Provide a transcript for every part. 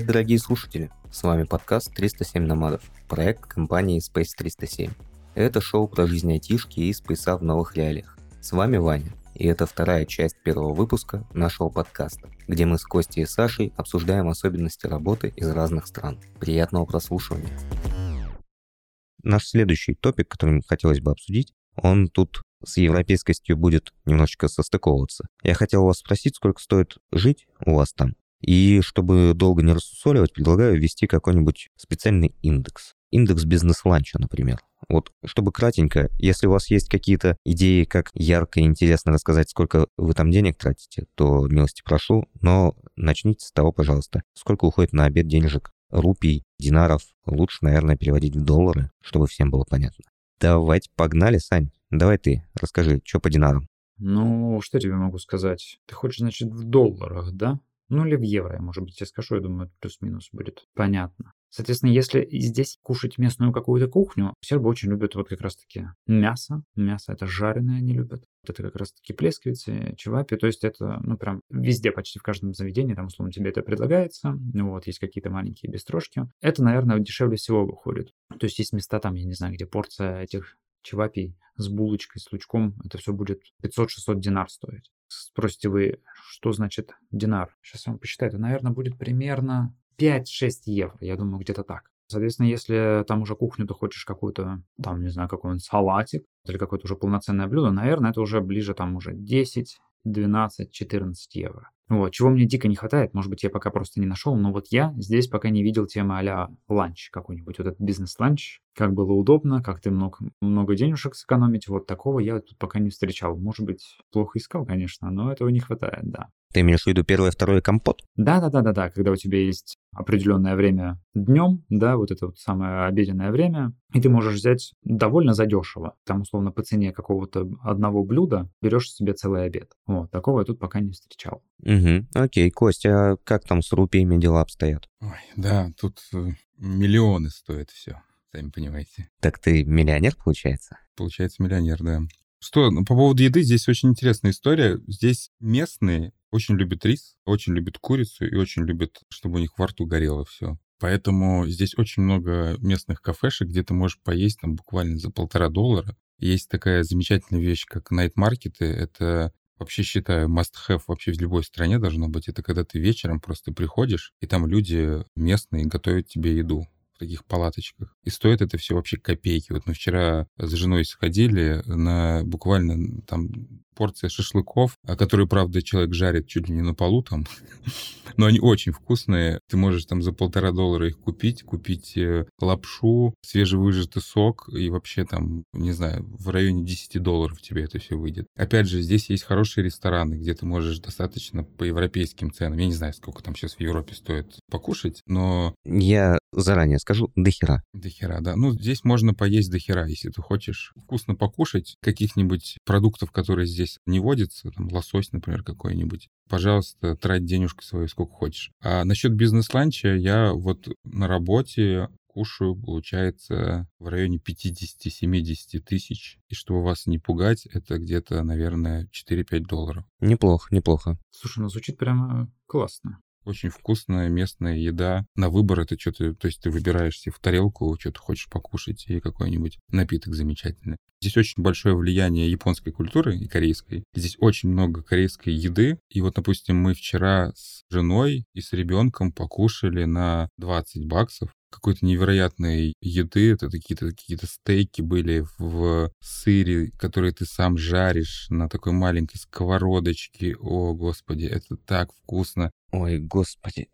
Привет, дорогие слушатели! С вами подкаст 307 номадов, проект компании Space 307. Это шоу про жизнь айтишки и спейса в новых реалиях. С вами Ваня, и это вторая часть первого выпуска нашего подкаста, где мы с Костей и Сашей обсуждаем особенности работы из разных стран. Приятного прослушивания! Наш следующий топик, который хотелось бы обсудить, он тут с европейскостью будет немножечко состыковываться. Я хотел вас спросить, сколько стоит жить у вас там? И чтобы долго не рассусоливать, предлагаю ввести какой-нибудь специальный индекс. Индекс бизнес-ланча, например. Вот, чтобы кратенько, если у вас есть какие-то идеи, как ярко и интересно рассказать, сколько вы там денег тратите, то милости прошу, но начните с того, пожалуйста, сколько уходит на обед денежек, рупий, динаров, лучше, наверное, переводить в доллары, чтобы всем было понятно. Давайте, погнали, Сань. Давай ты, расскажи, что по динарам? Ну, что тебе могу сказать? Ты хочешь, значит, в долларах, да? Ну или в евро, я, может быть, тебе скажу, я думаю, плюс-минус будет понятно. Соответственно, если здесь кушать местную какую-то кухню, сербы очень любят вот как раз-таки мясо. Мясо это жареное они любят. Вот это как раз-таки плескавицы, чевапи. То есть это, ну, прям везде, почти в каждом заведении, там, условно, тебе это предлагается. Ну, вот, есть какие-то маленькие бестрошки. Это, наверное, дешевле всего выходит. То есть есть места там, я не знаю, где порция этих чевапий с булочкой, с лучком, это все будет 500-600 динар стоить. Спросите вы, что значит динар? Сейчас я вам посчитаю. Это, наверное, будет примерно 5-6 евро. Я думаю, где-то так. Соответственно, если там уже кухню ты хочешь какую-то, там, не знаю, какой-нибудь салатик или какое-то уже полноценное блюдо, наверное, это уже ближе там уже 10, 12, 14 евро. Вот, чего мне дико не хватает, может быть, я пока просто не нашел, но вот я здесь пока не видел темы а-ля ланч какой-нибудь, вот этот бизнес-ланч, как было удобно, как ты мог много денежек сэкономить, вот такого я тут пока не встречал. Может быть, плохо искал, конечно, но этого не хватает, да. Ты имеешь в виду первый и второй компот? Да, да, да, да, да. Когда у тебя есть определенное время днем, да, вот это вот самое обеденное время, и ты можешь взять довольно задешево. Там, условно, по цене какого-то одного блюда берешь себе целый обед. Вот, такого я тут пока не встречал. Угу, окей. Костя, а как там с рупиями дела обстоят? Ой, да, тут э, миллионы стоит все, сами понимаете. Так ты миллионер, получается? Получается миллионер, да. Что, ну, по поводу еды, здесь очень интересная история. Здесь местные очень любят рис, очень любят курицу и очень любят, чтобы у них во рту горело все. Поэтому здесь очень много местных кафешек, где ты можешь поесть там буквально за полтора доллара. Есть такая замечательная вещь, как найт-маркеты. Это вообще считаю must-have вообще в любой стране должно быть. Это когда ты вечером просто приходишь, и там люди местные готовят тебе еду таких палаточках. И стоит это все вообще копейки. Вот мы вчера с женой сходили на буквально там порция шашлыков, а которые, правда, человек жарит чуть ли не на полу там, но они очень вкусные. Ты можешь там за полтора доллара их купить, купить э, лапшу, свежевыжатый сок и вообще там, не знаю, в районе 10 долларов тебе это все выйдет. Опять же, здесь есть хорошие рестораны, где ты можешь достаточно по европейским ценам, я не знаю, сколько там сейчас в Европе стоит покушать, но... Я заранее скажу, дохера. Дохера, да. Ну, здесь можно поесть дохера, если ты хочешь вкусно покушать каких-нибудь продуктов, которые здесь здесь не водится, там лосось, например, какой-нибудь, пожалуйста, трать денежку свою сколько хочешь. А насчет бизнес-ланча я вот на работе кушаю, получается, в районе 50-70 тысяч. И чтобы вас не пугать, это где-то, наверное, 4-5 долларов. Неплохо, неплохо. Слушай, ну звучит прямо классно. Очень вкусная местная еда. На выбор это что-то, то есть ты выбираешь себе в тарелку, что ты хочешь покушать, и какой-нибудь напиток замечательный. Здесь очень большое влияние японской культуры и корейской. Здесь очень много корейской еды. И вот, допустим, мы вчера с женой и с ребенком покушали на 20 баксов какой-то невероятной еды. Это какие-то какие-то стейки были в сыре, которые ты сам жаришь на такой маленькой сковородочке. О, господи, это так вкусно. Ой, господи,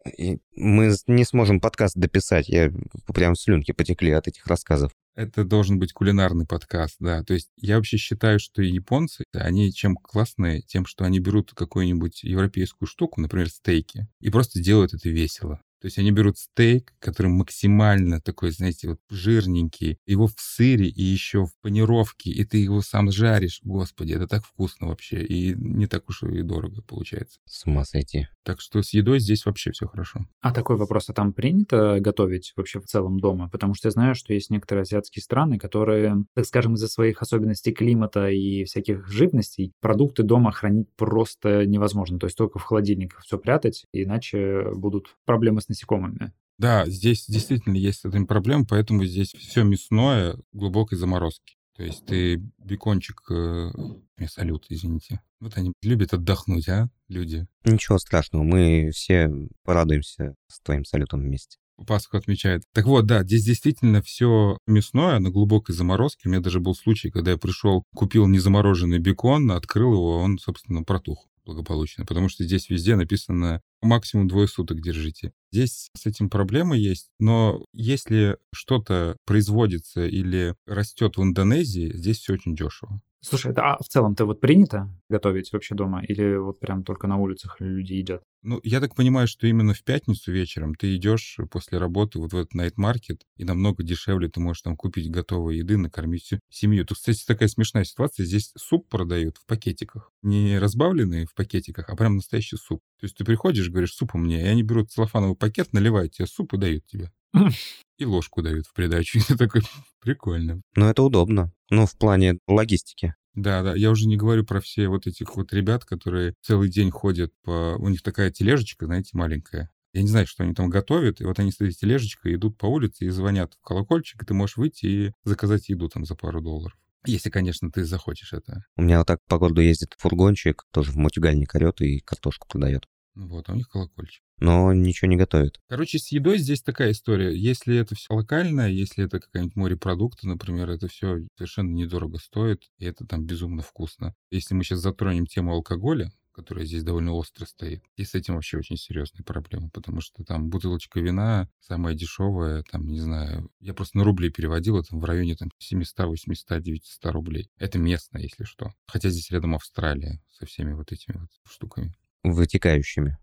мы не сможем подкаст дописать. Я прям слюнки потекли от этих рассказов. Это должен быть кулинарный подкаст, да. То есть я вообще считаю, что японцы, они чем классные, тем, что они берут какую-нибудь европейскую штуку, например, стейки, и просто делают это весело. То есть они берут стейк, который максимально такой, знаете, вот жирненький, его в сыре и еще в панировке, и ты его сам жаришь. Господи, это так вкусно вообще, и не так уж и дорого получается. С ума сойти. Так что с едой здесь вообще все хорошо. А такой вопрос, а там принято готовить вообще в целом дома? Потому что я знаю, что есть некоторые азиатские страны, которые, так скажем, из-за своих особенностей климата и всяких живностей продукты дома хранить просто невозможно. То есть только в холодильниках все прятать, иначе будут проблемы с насекомыми. Да, здесь действительно есть с этим проблема, поэтому здесь все мясное глубокой заморозки. То есть ты бекончик, э, салют, извините. Вот они любят отдохнуть, а, люди? Ничего страшного, мы все порадуемся с твоим салютом вместе. Пасху отмечает. Так вот, да, здесь действительно все мясное на глубокой заморозке. У меня даже был случай, когда я пришел, купил незамороженный бекон, открыл его, он, собственно, протух благополучно, потому что здесь везде написано максимум двое суток держите. Здесь с этим проблемы есть, но если что-то производится или растет в Индонезии, здесь все очень дешево. Слушай, а в целом-то вот принято готовить вообще дома? Или вот прям только на улицах люди едят? Ну, я так понимаю, что именно в пятницу вечером ты идешь после работы вот в этот market, и намного дешевле ты можешь там купить готовой еды, накормить семью. Тут, кстати, такая смешная ситуация. Здесь суп продают в пакетиках. Не разбавленный в пакетиках, а прям настоящий суп. То есть ты приходишь, говоришь, суп у меня, и они берут целлофановый пакет, наливают тебе суп и дают тебе. И ложку дают в придачу. И ты такой, прикольно. Но это удобно. Ну, в плане логистики. Да, да, я уже не говорю про все вот этих вот ребят, которые целый день ходят по... У них такая тележечка, знаете, маленькая. Я не знаю, что они там готовят, и вот они с этой тележечкой идут по улице и звонят в колокольчик, и ты можешь выйти и заказать еду там за пару долларов. Если, конечно, ты захочешь это. У меня вот так по городу ездит фургончик, тоже в мутюгальник орет и картошку продает. Вот, а у них колокольчик. Но ничего не готовит. Короче, с едой здесь такая история. Если это все локальное, если это какая-нибудь морепродукты, например, это все совершенно недорого стоит, и это там безумно вкусно. Если мы сейчас затронем тему алкоголя, которая здесь довольно остро стоит. И с этим вообще очень серьезная проблема, потому что там бутылочка вина самая дешевая, там, не знаю, я просто на рубли переводил, это в районе там 700, 800, 900 рублей. Это местно, если что. Хотя здесь рядом Австралия со всеми вот этими вот штуками вытекающими.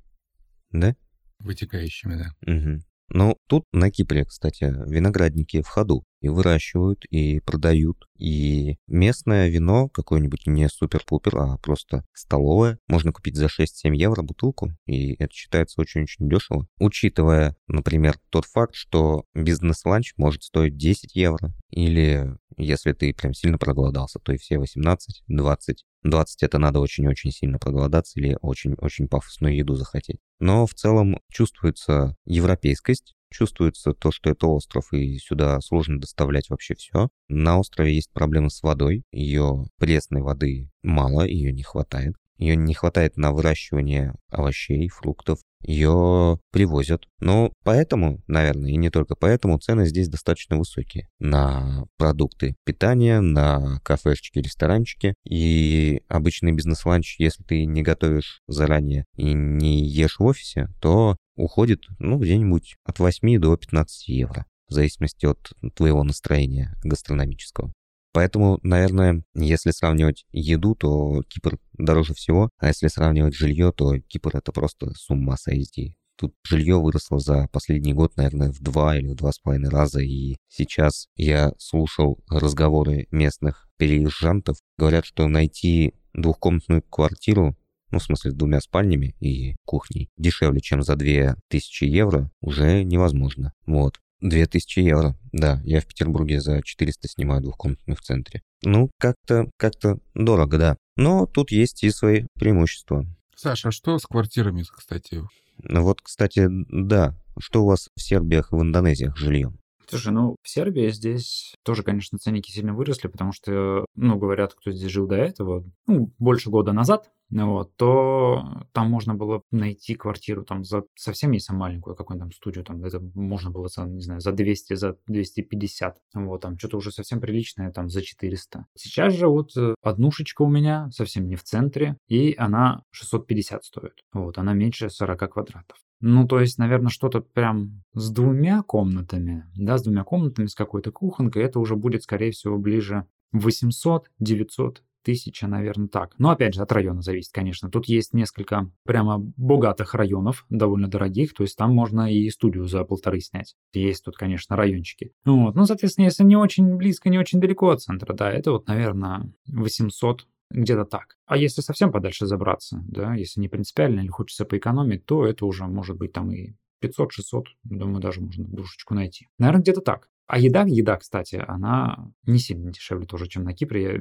Да? Вытекающими, да. Угу. Ну, тут на Кипре, кстати, виноградники в ходу и выращивают, и продают. И местное вино, какое-нибудь не супер-пупер, а просто столовое, можно купить за 6-7 евро бутылку, и это считается очень-очень дешево. Учитывая, например, тот факт, что бизнес-ланч может стоить 10 евро, или если ты прям сильно проголодался, то и все 18, 20. 20 это надо очень-очень сильно проголодаться или очень-очень пафосную еду захотеть. Но в целом чувствуется европейскость, чувствуется то, что это остров, и сюда сложно доставлять вообще все. На острове есть проблемы с водой, ее пресной воды мало, ее не хватает. Ее не хватает на выращивание овощей, фруктов. Ее привозят. Но поэтому, наверное, и не только поэтому, цены здесь достаточно высокие. На продукты питания, на кафешечки, ресторанчики. И обычный бизнес-ланч, если ты не готовишь заранее и не ешь в офисе, то уходит, ну, где-нибудь от 8 до 15 евро в зависимости от твоего настроения гастрономического. Поэтому, наверное, если сравнивать еду, то Кипр дороже всего, а если сравнивать жилье, то Кипр это просто с ума сойти. Тут жилье выросло за последний год, наверное, в два или в два с половиной раза, и сейчас я слушал разговоры местных переезжантов. Говорят, что найти двухкомнатную квартиру ну, в смысле, с двумя спальнями и кухней, дешевле, чем за 2000 евро, уже невозможно. Вот. 2000 евро. Да, я в Петербурге за 400 снимаю двухкомнатную в центре. Ну, как-то как дорого, да. Но тут есть и свои преимущества. Саша, а что с квартирами, кстати? Ну вот, кстати, да. Что у вас в Сербиях и в Индонезиях жильем? Слушай, ну в Сербии здесь тоже, конечно, ценники сильно выросли, потому что, ну, говорят, кто здесь жил до этого, ну, больше года назад, вот, то там можно было найти квартиру там за совсем не самую маленькую, какую-нибудь там студию, там это можно было, за, не знаю, за 200, за 250, вот, там что-то уже совсем приличное, там за 400. Сейчас же вот э, однушечка у меня совсем не в центре, и она 650 стоит, вот, она меньше 40 квадратов. Ну, то есть, наверное, что-то прям с двумя комнатами, да, с двумя комнатами, с какой-то кухонкой, это уже будет, скорее всего, ближе 800-900 тысяча, наверное, так. Но опять же, от района зависит, конечно. Тут есть несколько прямо богатых районов, довольно дорогих, то есть там можно и студию за полторы снять. Есть тут, конечно, райончики. Вот. Ну, соответственно, если не очень близко, не очень далеко от центра, да, это вот, наверное, 800 где-то так. А если совсем подальше забраться, да, если не принципиально или хочется поэкономить, то это уже может быть там и 500-600, думаю, даже можно душечку найти. Наверное, где-то так. А еда, еда, кстати, она не сильно дешевле тоже, чем на Кипре. Я,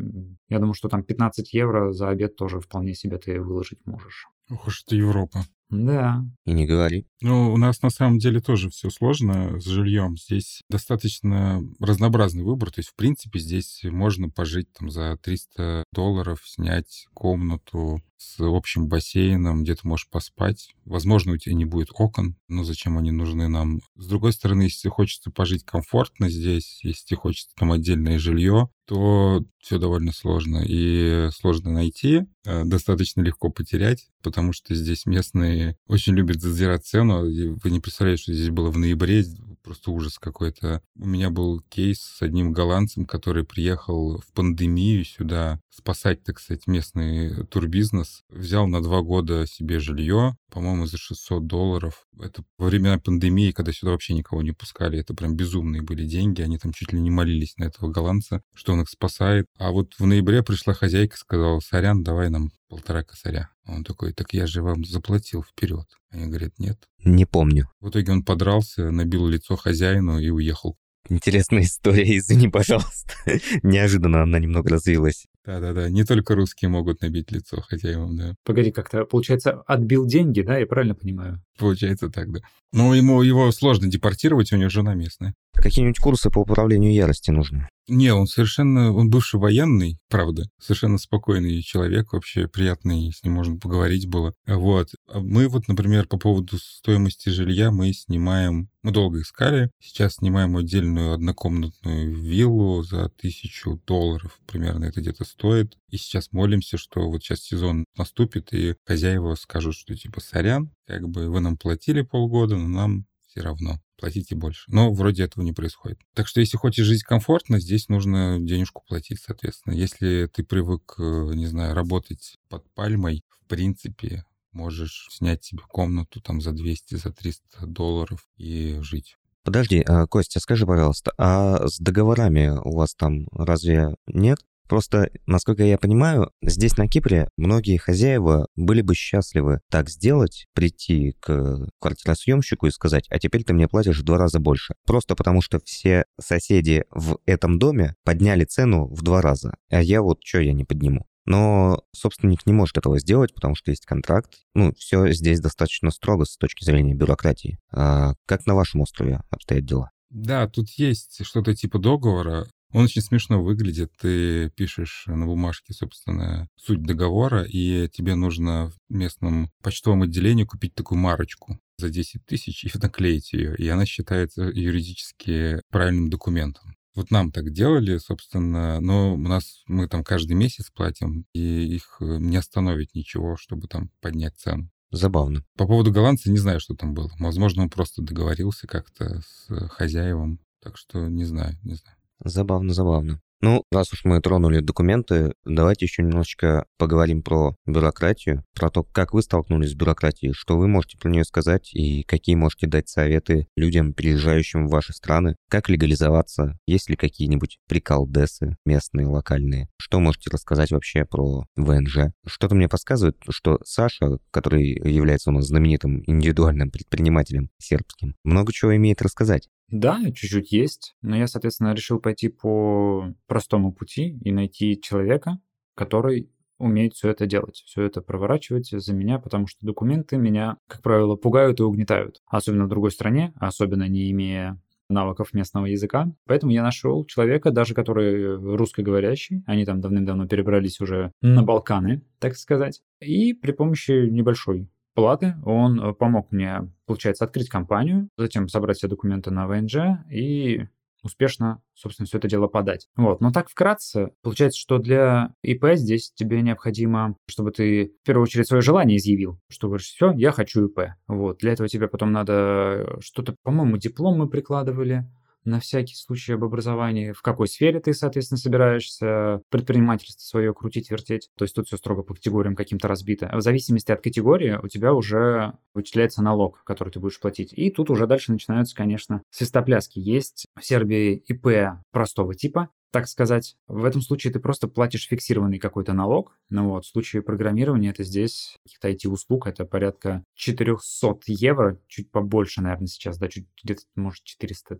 я думаю, что там 15 евро за обед тоже вполне себе ты выложить можешь. Ох уж это Европа. Да. И не говори. Ну, у нас на самом деле тоже все сложно с жильем. Здесь достаточно разнообразный выбор. То есть, в принципе, здесь можно пожить там за 300 долларов, снять комнату с общим бассейном, где ты можешь поспать. Возможно, у тебя не будет окон, но зачем они нужны нам? С другой стороны, если хочется пожить комфортно здесь, если хочется там отдельное жилье, то все довольно сложно. И сложно найти, э, достаточно легко потерять, потому что здесь местные очень любят задирать цену. Вы не представляете, что здесь было в ноябре, просто ужас какой-то. У меня был кейс с одним голландцем, который приехал в пандемию сюда спасать, так сказать, местный турбизнес. Взял на два года себе жилье, по-моему, за 600 долларов. Это во времена пандемии, когда сюда вообще никого не пускали. Это прям безумные были деньги. Они там чуть ли не молились на этого голландца, что он их спасает. А вот в ноябре пришла хозяйка сказала, сорян, давай нам полтора косаря. Он такой, так я же вам заплатил вперед. Они говорят, нет. Не помню. В итоге он подрался, набил лицо хозяину и уехал. Интересная история, извини, пожалуйста. Неожиданно она немного развилась. Да-да-да, не только русские могут набить лицо хозяевам, да. Погоди, как-то, получается, отбил деньги, да, я правильно понимаю? Получается так, да. Но ему его сложно депортировать, у него жена местная. Какие-нибудь курсы по управлению ярости нужны? Не, он совершенно, он бывший военный, правда, совершенно спокойный человек, вообще приятный, с ним можно поговорить было. Вот. А мы вот, например, по поводу стоимости жилья мы снимаем, мы долго искали, сейчас снимаем отдельную однокомнатную виллу за тысячу долларов, примерно это где-то стоит. И сейчас молимся, что вот сейчас сезон наступит, и хозяева скажут, что типа сорян, как бы вы нам платили полгода, но нам все равно платите больше. Но вроде этого не происходит. Так что если хочешь жить комфортно, здесь нужно денежку платить, соответственно. Если ты привык, э, не знаю, работать под пальмой, в принципе, можешь снять себе комнату там за 200, за 300 долларов и жить. Подожди, а, Костя, скажи, пожалуйста, а с договорами у вас там разве нет? Просто, насколько я понимаю, здесь на Кипре многие хозяева были бы счастливы так сделать, прийти к квартиросъемщику и сказать, а теперь ты мне платишь в два раза больше. Просто потому что все соседи в этом доме подняли цену в два раза. А я вот что я не подниму. Но собственник не может этого сделать, потому что есть контракт. Ну, все здесь достаточно строго с точки зрения бюрократии. А как на вашем острове обстоят дела? Да, тут есть что-то типа договора. Он очень смешно выглядит. Ты пишешь на бумажке, собственно, суть договора, и тебе нужно в местном почтовом отделении купить такую марочку за 10 тысяч и наклеить ее, и она считается юридически правильным документом. Вот нам так делали, собственно, но у нас мы там каждый месяц платим, и их э, не остановить ничего, чтобы там поднять цену. Забавно. По поводу голландца не знаю, что там было. Возможно, он просто договорился как-то с хозяевом. Так что не знаю, не знаю. Забавно, забавно. Ну, раз уж мы тронули документы, давайте еще немножечко поговорим про бюрократию, про то, как вы столкнулись с бюрократией, что вы можете про нее сказать и какие можете дать советы людям, приезжающим в ваши страны, как легализоваться, есть ли какие-нибудь приколдесы местные, локальные, что можете рассказать вообще про ВНЖ. Что-то мне подсказывает, что Саша, который является у нас знаменитым индивидуальным предпринимателем сербским, много чего имеет рассказать. Да, чуть-чуть есть, но я, соответственно, решил пойти по простому пути и найти человека, который умеет все это делать, все это проворачивать за меня, потому что документы меня, как правило, пугают и угнетают. Особенно в другой стране, особенно не имея навыков местного языка. Поэтому я нашел человека, даже который русскоговорящий, они там давным-давно перебрались уже на Балканы, так сказать, и при помощи небольшой платы он э, помог мне, получается, открыть компанию, затем собрать все документы на ВНЖ и успешно, собственно, все это дело подать. Вот. Но так вкратце, получается, что для ИП здесь тебе необходимо, чтобы ты в первую очередь свое желание изъявил, что говоришь, все, я хочу ИП. Вот. Для этого тебе потом надо что-то, по-моему, диплом мы прикладывали, на всякий случай об образовании, в какой сфере ты, соответственно, собираешься предпринимательство свое крутить, вертеть. То есть тут все строго по категориям каким-то разбито. В зависимости от категории у тебя уже вычисляется налог, который ты будешь платить. И тут уже дальше начинаются, конечно, свистопляски. Есть в Сербии ИП простого типа, так сказать. В этом случае ты просто платишь фиксированный какой-то налог. Ну вот, в случае программирования это здесь каких-то IT-услуг, это порядка 400 евро, чуть побольше, наверное, сейчас, да, чуть где-то, может, 410-15,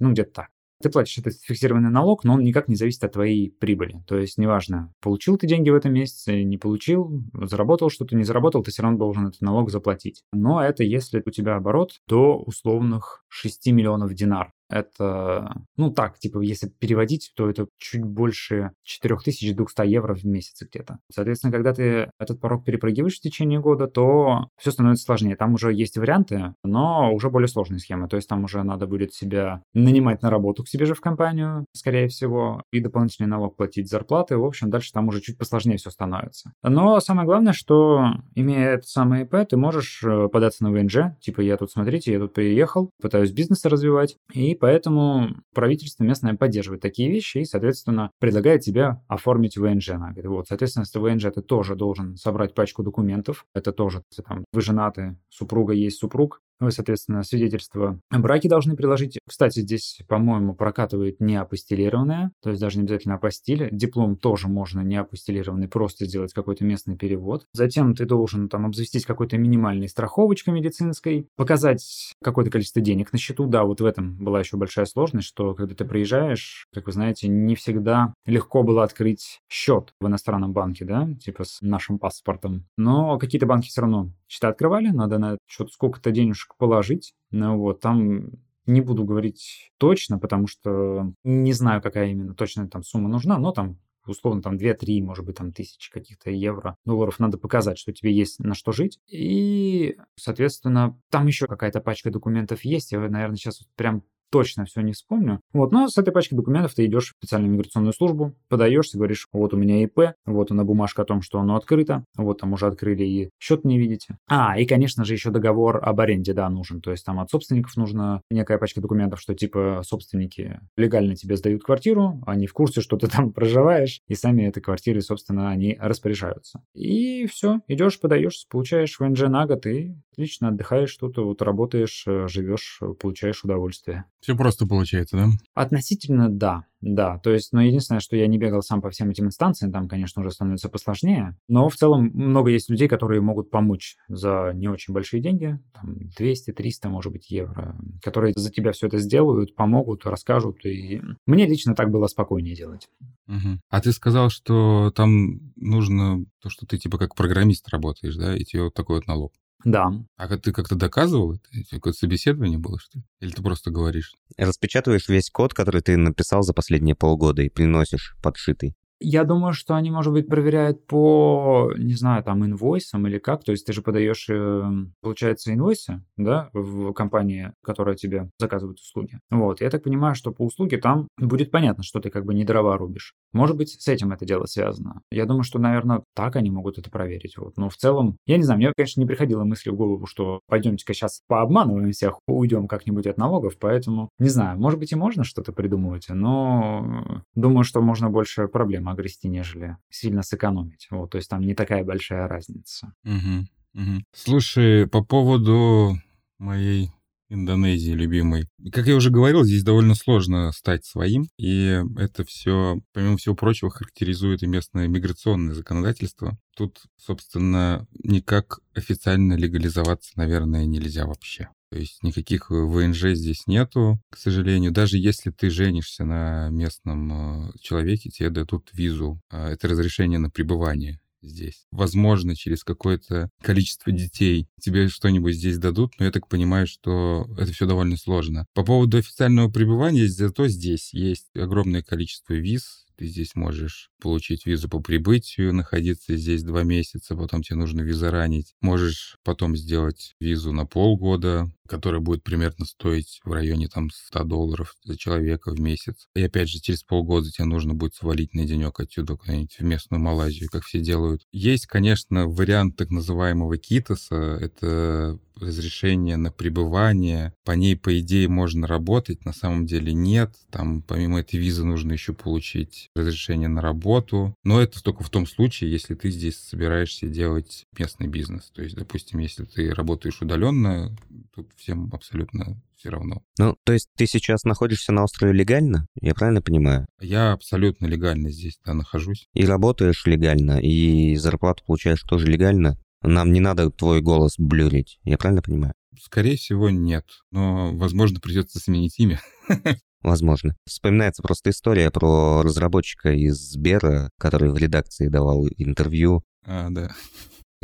ну, где-то так. Ты платишь этот фиксированный налог, но он никак не зависит от твоей прибыли. То есть неважно, получил ты деньги в этом месяце, не получил, заработал что-то, не заработал, ты все равно должен этот налог заплатить. Но это если у тебя оборот до условных 6 миллионов динар это, ну так, типа, если переводить, то это чуть больше 4200 евро в месяц где-то. Соответственно, когда ты этот порог перепрыгиваешь в течение года, то все становится сложнее. Там уже есть варианты, но уже более сложные схемы. То есть там уже надо будет себя нанимать на работу к себе же в компанию, скорее всего, и дополнительный налог платить зарплаты. В общем, дальше там уже чуть посложнее все становится. Но самое главное, что имея это самое ИП, ты можешь э, податься на ВНЖ, типа я тут, смотрите, я тут приехал, пытаюсь бизнес развивать, и поэтому правительство местное поддерживает такие вещи и, соответственно, предлагает тебе оформить ВНЖ на год. Вот, соответственно, с ВНЖ ты тоже должен собрать пачку документов. Это тоже, там, вы женаты, супруга есть супруг, вы, соответственно, свидетельство о браке должны приложить. Кстати, здесь, по-моему, прокатывает не апостилированное, то есть даже не обязательно апостиле. Диплом тоже можно не апостилированный, просто сделать какой-то местный перевод. Затем ты должен там обзавестись какой-то минимальной страховочкой медицинской, показать какое-то количество денег на счету. Да, вот в этом была еще большая сложность, что когда ты приезжаешь, как вы знаете, не всегда легко было открыть счет в иностранном банке, да, типа с нашим паспортом. Но какие-то банки все равно счета открывали, надо на счет сколько-то денежек положить. Ну вот, там не буду говорить точно, потому что не знаю, какая именно точная там сумма нужна, но там условно там 2-3, может быть, там тысячи каких-то евро, долларов надо показать, что тебе есть на что жить. И, соответственно, там еще какая-то пачка документов есть. Я, наверное, сейчас прям точно все не вспомню. Вот, но с этой пачкой документов ты идешь в специальную миграционную службу, подаешься, говоришь, вот у меня ИП, вот она бумажка о том, что оно открыто, вот там уже открыли и счет не видите. А, и, конечно же, еще договор об аренде, да, нужен. То есть там от собственников нужна некая пачка документов, что типа собственники легально тебе сдают квартиру, они в курсе, что ты там проживаешь, и сами этой квартиры, собственно, они распоряжаются. И все, идешь, подаешь, получаешь ВНЖ на год и отлично отдыхаешь тут, вот работаешь, э, живешь, получаешь удовольствие. Все просто получается, да? Относительно да, да. То есть, но ну, единственное, что я не бегал сам по всем этим инстанциям, там, конечно, уже становится посложнее. Но в целом много есть людей, которые могут помочь за не очень большие деньги, там 200, 300, может быть, евро, которые за тебя все это сделают, помогут, расскажут. И мне лично так было спокойнее делать. Угу. А ты сказал, что там нужно то, что ты типа как программист работаешь, да, и тебе вот такой вот налог. Да. А ты как-то доказывал это? Какое-то собеседование было, что ли? Или ты просто говоришь? Распечатываешь весь код, который ты написал за последние полгода и приносишь подшитый. Я думаю, что они, может быть, проверяют по, не знаю, там, инвойсам или как. То есть ты же подаешь, эм, получается, инвойсы, да, в компании, которая тебе заказывает услуги. Вот. Я так понимаю, что по услуге там будет понятно, что ты как бы не дрова рубишь. Может быть, с этим это дело связано. Я думаю, что, наверное, так они могут это проверить. Вот. Но в целом, я не знаю, мне, конечно, не приходила мысль в голову, что пойдемте-ка сейчас пообманываем всех, уйдем как-нибудь от налогов, поэтому, не знаю, может быть, и можно что-то придумывать, но думаю, что можно больше проблем огрести, нежели сильно сэкономить. Вот, то есть там не такая большая разница. Угу, угу. Слушай, по поводу моей Индонезии любимой. Как я уже говорил, здесь довольно сложно стать своим, и это все, помимо всего прочего, характеризует и местное миграционное законодательство. Тут, собственно, никак официально легализоваться, наверное, нельзя вообще. То есть никаких ВНЖ здесь нету, к сожалению. Даже если ты женишься на местном э, человеке, тебе дадут визу. А, это разрешение на пребывание здесь. Возможно, через какое-то количество детей тебе что-нибудь здесь дадут, но я так понимаю, что это все довольно сложно. По поводу официального пребывания, зато здесь есть огромное количество виз, ты здесь можешь получить визу по прибытию, находиться здесь два месяца, потом тебе нужно визаранить. Можешь потом сделать визу на полгода, которая будет примерно стоить в районе там 100 долларов за человека в месяц. И опять же, через полгода тебе нужно будет свалить на денек отсюда куда-нибудь в местную Малайзию, как все делают. Есть, конечно, вариант так называемого китоса. Это разрешение на пребывание. По ней, по идее, можно работать, на самом деле нет. Там помимо этой визы нужно еще получить разрешение на работу. Но это только в том случае, если ты здесь собираешься делать местный бизнес. То есть, допустим, если ты работаешь удаленно, тут всем абсолютно все равно. Ну, то есть ты сейчас находишься на острове легально, я правильно понимаю? Я абсолютно легально здесь да, нахожусь. И работаешь легально, и зарплату получаешь тоже легально. Нам не надо твой голос блюрить, я правильно понимаю? Скорее всего, нет. Но, возможно, придется сменить имя. Возможно. Вспоминается просто история про разработчика из Сбера, который в редакции давал интервью. А, да.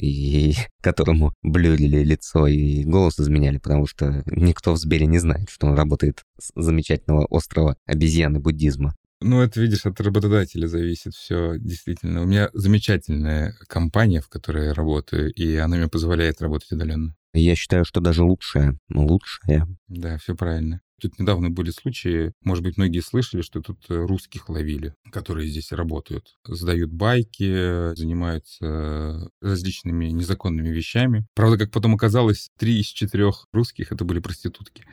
И которому блюрили лицо и голос изменяли, потому что никто в Сбере не знает, что он работает с замечательного острова обезьяны буддизма. Ну, это, видишь, от работодателя зависит все, действительно. У меня замечательная компания, в которой я работаю, и она мне позволяет работать удаленно. Я считаю, что даже лучшая. Лучшая. Да, все правильно. Тут недавно были случаи, может быть, многие слышали, что тут э, русских ловили, которые здесь работают. Сдают байки, занимаются различными незаконными вещами. Правда, как потом оказалось, три из четырех русских это были проститутки.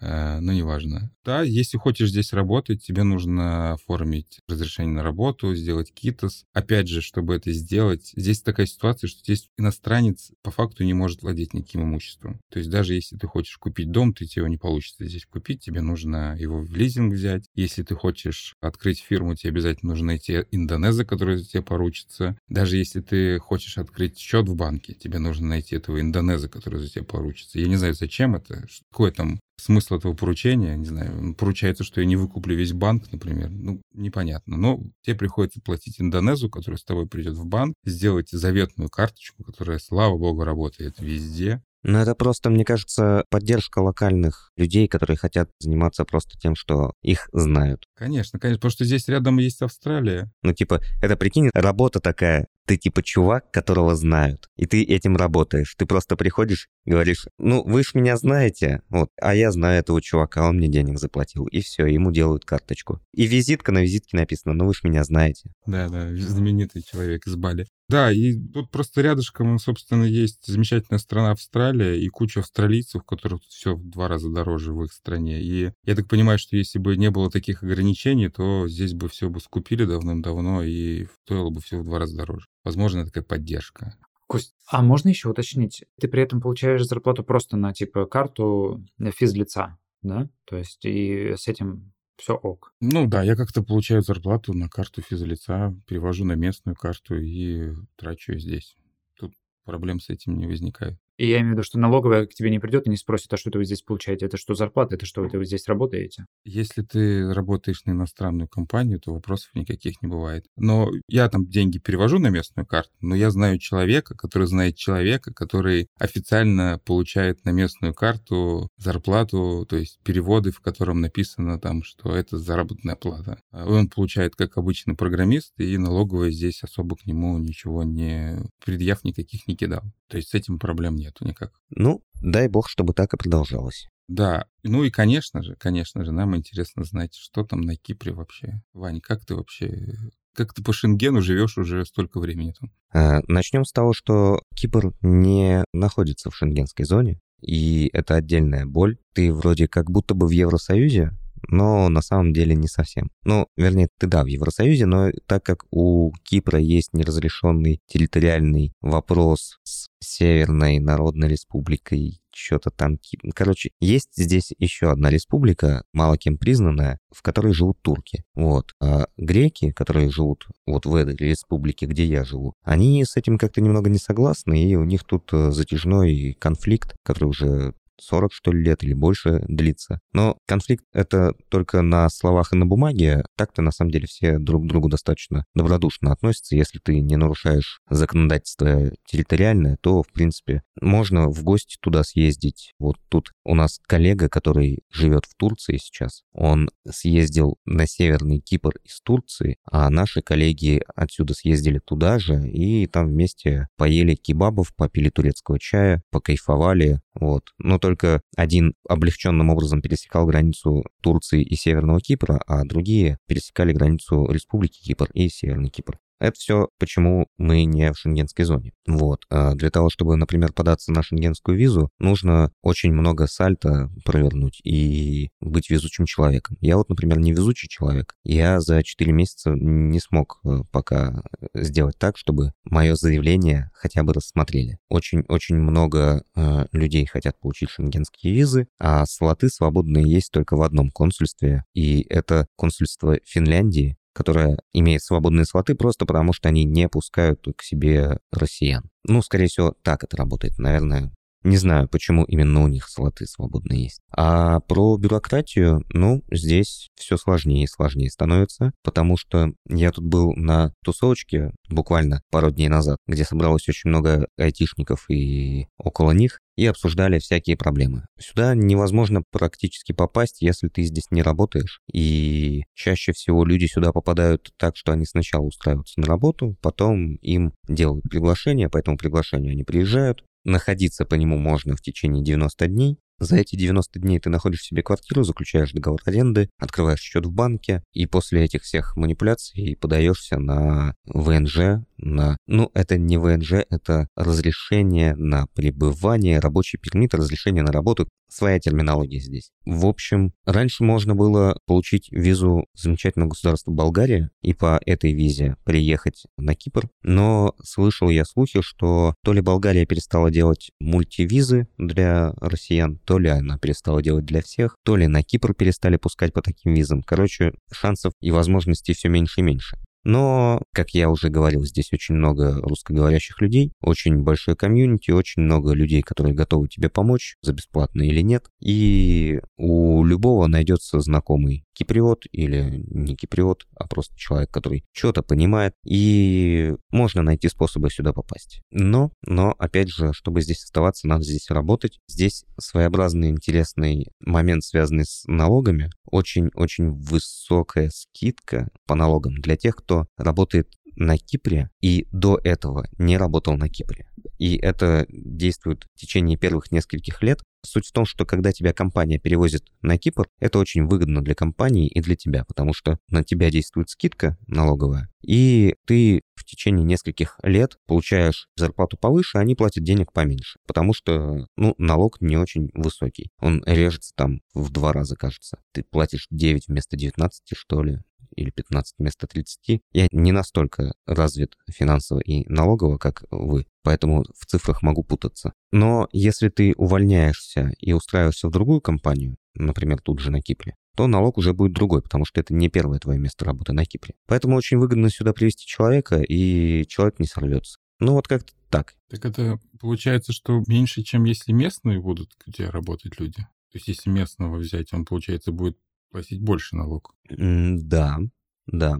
Э, но неважно. Да, если хочешь здесь работать, тебе нужно оформить разрешение на работу, сделать КИТОС. Опять же, чтобы это сделать, здесь такая ситуация, что здесь иностранец по факту не может владеть никаким имуществом. То есть даже если ты хочешь купить дом, ты его не получится здесь купить, тебе нужно его в лизинг взять. Если ты хочешь открыть фирму, тебе обязательно нужно найти индонеза, который за тебя поручится. Даже если ты хочешь открыть счет в банке, тебе нужно найти этого индонеза, который за тебя поручится. Я не знаю, зачем это, какое там смысл этого поручения, не знаю, поручается, что я не выкуплю весь банк, например, ну, непонятно. Но тебе приходится платить индонезу, который с тобой придет в банк, сделать заветную карточку, которая, слава богу, работает везде. Но это просто, мне кажется, поддержка локальных людей, которые хотят заниматься просто тем, что их знают. Конечно, конечно, потому что здесь рядом есть Австралия. Ну, типа, это, прикинь, работа такая, ты типа чувак, которого знают, и ты этим работаешь. Ты просто приходишь, говоришь, ну, вы ж меня знаете, вот, а я знаю этого чувака, он мне денег заплатил, и все, ему делают карточку. И визитка на визитке написано, ну, вы ж меня знаете. Да-да, знаменитый человек из Бали. Да, и тут просто рядышком, собственно, есть замечательная страна Австралия и куча австралийцев, у которых все в два раза дороже в их стране. И я так понимаю, что если бы не было таких ограничений, то здесь бы все бы скупили давным-давно и стоило бы все в два раза дороже. Возможно, такая поддержка. Кость, а можно еще уточнить? Ты при этом получаешь зарплату просто на типа карту физлица, да? То есть и с этим все ок. Ну да, я как-то получаю зарплату на карту физлица, перевожу на местную карту и трачу здесь. Тут проблем с этим не возникает. И я имею в виду, что налоговая к тебе не придет и не спросит, а что это вы здесь получаете? Это что, зарплата? Это что, вы здесь работаете? Если ты работаешь на иностранную компанию, то вопросов никаких не бывает. Но я там деньги перевожу на местную карту, но я знаю человека, который знает человека, который официально получает на местную карту зарплату, то есть переводы, в котором написано там, что это заработная плата. А он получает как обычный программист, и налоговая здесь особо к нему ничего не предъяв никаких не кидал. То есть с этим проблем нет нету никак. Ну, дай бог, чтобы так и продолжалось. Да, ну и, конечно же, конечно же, нам интересно знать, что там на Кипре вообще. Вань, как ты вообще, как ты по Шенгену живешь уже столько времени там? А, начнем с того, что Кипр не находится в шенгенской зоне, и это отдельная боль. Ты вроде как будто бы в Евросоюзе, но на самом деле не совсем. Ну, вернее, ты да, в Евросоюзе, но так как у Кипра есть неразрешенный территориальный вопрос с Северной Народной Республикой, что-то там... Короче, есть здесь еще одна республика, мало кем признанная, в которой живут турки. Вот. А греки, которые живут вот в этой республике, где я живу, они с этим как-то немного не согласны, и у них тут э, затяжной конфликт, который уже 40, что ли, лет или больше длится. Но конфликт это только на словах и на бумаге. Так-то, на самом деле, все друг к другу достаточно добродушно относятся. Если ты не нарушаешь законодательство территориальное, то, в принципе, можно в гости туда съездить. Вот тут у нас коллега, который живет в Турции сейчас, он съездил на Северный Кипр из Турции, а наши коллеги отсюда съездили туда же, и там вместе поели кебабов, попили турецкого чая, покайфовали, вот. Но только один облегченным образом пересекал границу Турции и Северного Кипра, а другие пересекали границу Республики Кипр и Северный Кипр. Это все почему мы не в шенгенской зоне. Вот. А для того, чтобы, например, податься на шенгенскую визу, нужно очень много сальта провернуть и быть везучим человеком. Я вот, например, не везучий человек. Я за 4 месяца не смог э, пока сделать так, чтобы мое заявление хотя бы рассмотрели. Очень-очень много э, людей хотят получить шенгенские визы, а слоты свободные есть только в одном консульстве, и это консульство Финляндии, которая имеет свободные слоты просто потому, что они не пускают к себе россиян. Ну, скорее всего, так это работает. Наверное, не знаю, почему именно у них слоты свободные есть. А про бюрократию, ну, здесь все сложнее и сложнее становится, потому что я тут был на тусовочке буквально пару дней назад, где собралось очень много айтишников и около них, и обсуждали всякие проблемы. Сюда невозможно практически попасть, если ты здесь не работаешь. И чаще всего люди сюда попадают так, что они сначала устраиваются на работу, потом им делают приглашение, по этому приглашению они приезжают, Находиться по нему можно в течение 90 дней. За эти 90 дней ты находишь себе квартиру, заключаешь договор аренды, открываешь счет в банке, и после этих всех манипуляций подаешься на ВНЖ, на... Ну, это не ВНЖ, это разрешение на пребывание, рабочий пермит, разрешение на работу, своя терминология здесь. В общем, раньше можно было получить визу замечательного государства Болгария и по этой визе приехать на Кипр, но слышал я слухи, что то ли Болгария перестала делать мультивизы для россиян, то ли она перестала делать для всех, то ли на Кипр перестали пускать по таким визам. Короче, шансов и возможностей все меньше и меньше. Но, как я уже говорил, здесь очень много русскоговорящих людей, очень большой комьюнити, очень много людей, которые готовы тебе помочь, за бесплатно или нет. И у любого найдется знакомый киприот или не киприот, а просто человек, который что-то понимает, и можно найти способы сюда попасть. Но, но, опять же, чтобы здесь оставаться, надо здесь работать. Здесь своеобразный интересный момент, связанный с налогами. Очень-очень высокая скидка по налогам для тех, кто работает на Кипре и до этого не работал на Кипре. И это действует в течение первых нескольких лет. Суть в том, что когда тебя компания перевозит на Кипр, это очень выгодно для компании и для тебя, потому что на тебя действует скидка налоговая, и ты в течение нескольких лет получаешь зарплату повыше, а они платят денег поменьше, потому что, ну, налог не очень высокий. Он режется там в два раза, кажется. Ты платишь 9 вместо 19, что ли или 15 вместо 30. Я не настолько развит финансово и налогово, как вы, поэтому в цифрах могу путаться. Но если ты увольняешься и устраиваешься в другую компанию, например, тут же на Кипре, то налог уже будет другой, потому что это не первое твое место работы на Кипре. Поэтому очень выгодно сюда привести человека, и человек не сорвется. Ну вот как-то так. Так это получается, что меньше, чем если местные будут где работать люди? То есть если местного взять, он, получается, будет платить больше налог. Да, да.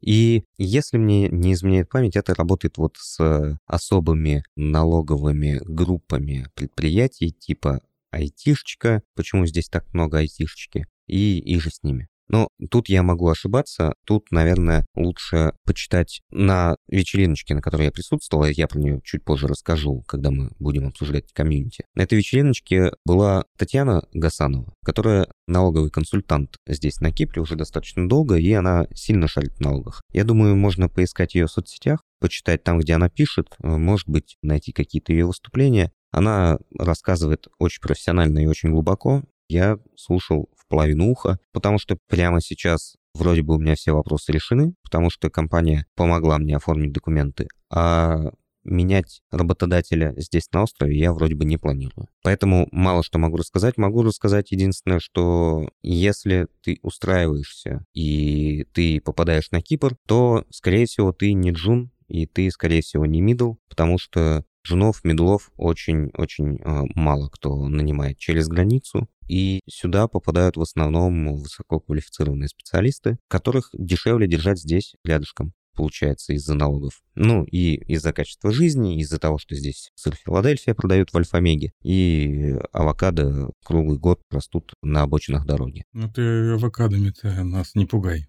И если мне не изменяет память, это работает вот с особыми налоговыми группами предприятий типа айтишечка. Почему здесь так много айтишечки? И, и же с ними. Но тут я могу ошибаться. Тут, наверное, лучше почитать на вечериночке, на которой я присутствовал. Я про нее чуть позже расскажу, когда мы будем обсуждать комьюнити. На этой вечериночке была Татьяна Гасанова, которая налоговый консультант здесь, на Кипре, уже достаточно долго, и она сильно шарит в налогах. Я думаю, можно поискать ее в соцсетях, почитать там, где она пишет, может быть, найти какие-то ее выступления. Она рассказывает очень профессионально и очень глубоко. Я слушал половину уха, потому что прямо сейчас вроде бы у меня все вопросы решены, потому что компания помогла мне оформить документы, а менять работодателя здесь на острове я вроде бы не планирую. Поэтому мало что могу рассказать. Могу рассказать единственное, что если ты устраиваешься и ты попадаешь на Кипр, то, скорее всего, ты не джун, и ты, скорее всего, не middle, потому что джунов, мидлов очень-очень э, мало кто нанимает через границу. И сюда попадают в основном высококвалифицированные специалисты, которых дешевле держать здесь рядышком получается, из-за налогов. Ну, и из-за качества жизни, из-за того, что здесь сыр Филадельфия продают в Альфа-Меге, и авокадо круглый год растут на обочинах дороги. Ну, ты авокадами-то нас не пугай.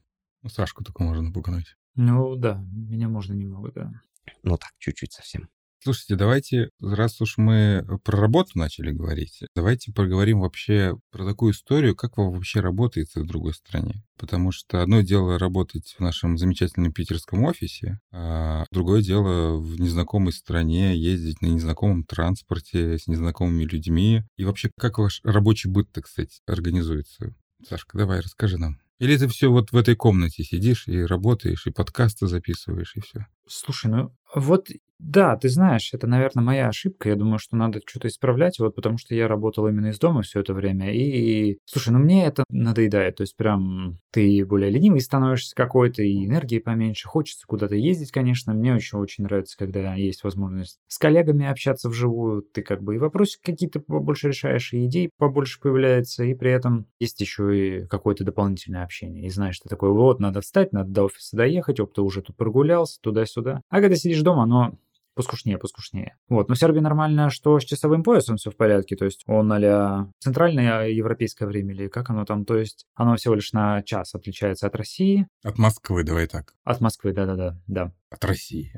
Сашку только можно напугать. Ну, да, меня можно немного, да. Ну, так, чуть-чуть совсем. Слушайте, давайте, раз уж мы про работу начали говорить, давайте поговорим вообще про такую историю, как вам вообще работается в другой стране. Потому что одно дело работать в нашем замечательном питерском офисе, а другое дело в незнакомой стране ездить на незнакомом транспорте с незнакомыми людьми. И вообще, как ваш рабочий быт, так сказать, организуется? Сашка, давай, расскажи нам. Или ты все вот в этой комнате сидишь и работаешь, и подкасты записываешь, и все? Слушай, ну вот да, ты знаешь, это, наверное, моя ошибка. Я думаю, что надо что-то исправлять, вот потому что я работал именно из дома все это время. И, слушай, ну мне это надоедает. То есть прям ты более ленивый становишься какой-то, и энергии поменьше. Хочется куда-то ездить, конечно. Мне еще очень нравится, когда есть возможность с коллегами общаться вживую. Ты как бы и вопросы какие-то побольше решаешь, и идей побольше появляется, и при этом есть еще и какое-то дополнительное общение. И знаешь, ты такой, вот, надо встать, надо до офиса доехать, оп, ты уже тут прогулялся, туда-сюда. А когда сидишь дома, оно поскушнее, поскушнее. Вот, но в Сербии нормально, что с часовым поясом все в порядке, то есть он а центральное европейское время или как оно там, то есть оно всего лишь на час отличается от России. От Москвы, давай так. От Москвы, да-да-да, да. От России.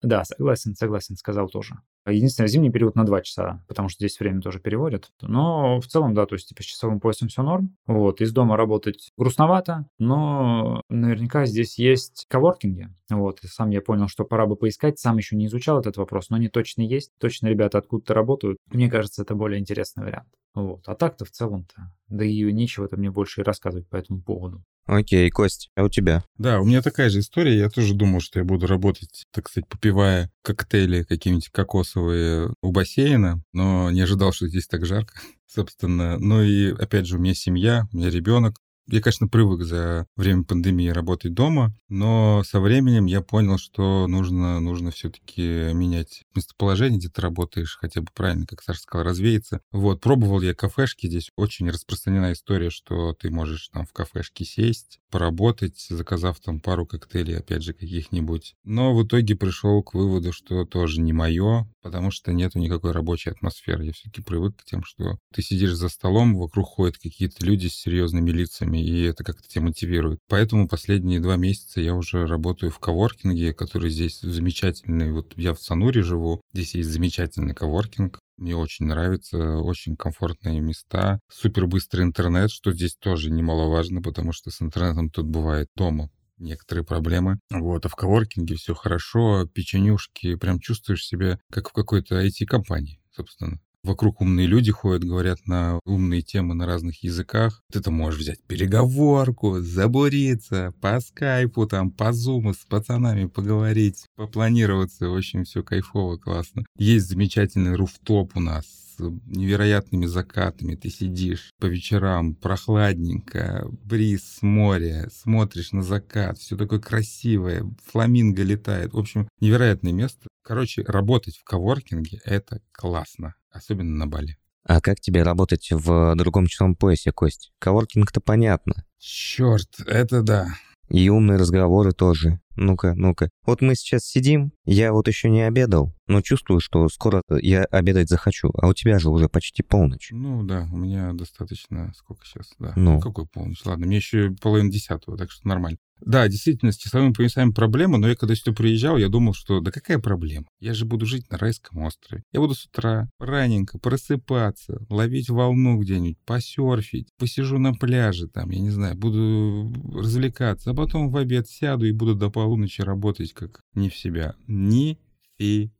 Да, согласен, согласен, сказал тоже. Единственное, зимний период на 2 часа, потому что здесь время тоже переводят. Но в целом, да, то есть типа с часовым поясом все норм. Вот, из дома работать грустновато, но наверняка здесь есть коворкинги. Вот, и сам я понял, что пора бы поискать, сам еще не изучал этот вопрос, но они точно есть, точно ребята откуда-то работают. Мне кажется, это более интересный вариант. Вот. А так-то в целом-то, да и нечего-то мне больше и рассказывать по этому поводу. Окей, Кость, а у тебя? Да, у меня такая же история. Я тоже думал, что я буду работать, так сказать, попивая коктейли какие-нибудь кокосовые у бассейна, но не ожидал, что здесь так жарко, собственно. Ну и, опять же, у меня семья, у меня ребенок, я, конечно, привык за время пандемии работать дома, но со временем я понял, что нужно, нужно все-таки менять местоположение, где ты работаешь, хотя бы правильно, как Саша сказал, развеяться. Вот, пробовал я кафешки, здесь очень распространена история, что ты можешь там в кафешке сесть, поработать, заказав там пару коктейлей, опять же, каких-нибудь. Но в итоге пришел к выводу, что тоже не мое, потому что нету никакой рабочей атмосферы. Я все-таки привык к тем, что ты сидишь за столом, вокруг ходят какие-то люди с серьезными лицами, проектами, и это как-то тебя мотивирует. Поэтому последние два месяца я уже работаю в коворкинге, который здесь замечательный. Вот я в Сануре живу, здесь есть замечательный коворкинг, мне очень нравится, очень комфортные места, супер быстрый интернет, что здесь тоже немаловажно, потому что с интернетом тут бывает дома некоторые проблемы. Вот, а в коворкинге все хорошо, печенюшки, прям чувствуешь себя как в какой-то IT-компании, собственно. Вокруг умные люди ходят, говорят на умные темы на разных языках. Ты там можешь взять переговорку, забуриться, по скайпу, там, по зуму с пацанами поговорить, попланироваться. В общем, все кайфово, классно. Есть замечательный руфтоп у нас невероятными закатами. Ты сидишь по вечерам, прохладненько, бриз с моря, смотришь на закат, все такое красивое, фламинго летает. В общем, невероятное место. Короче, работать в коворкинге — это классно особенно на Бали. А как тебе работать в другом часовом поясе, Кость? Коворкинг-то понятно. Черт, это да. И умные разговоры тоже. Ну-ка, ну-ка. Вот мы сейчас сидим, я вот еще не обедал, но чувствую, что скоро я обедать захочу, а у тебя же уже почти полночь. Ну да, у меня достаточно... Сколько сейчас? Да. Ну. Какой полночь? Ладно, мне еще половина десятого, так что нормально. Да, действительно, с часовыми поясами проблема, но я когда сюда приезжал, я думал, что да какая проблема? Я же буду жить на райском острове. Я буду с утра раненько просыпаться, ловить волну где-нибудь, посерфить, посижу на пляже там, я не знаю, буду развлекаться, а потом в обед сяду и буду до полуночи работать как не в себя. Нифига.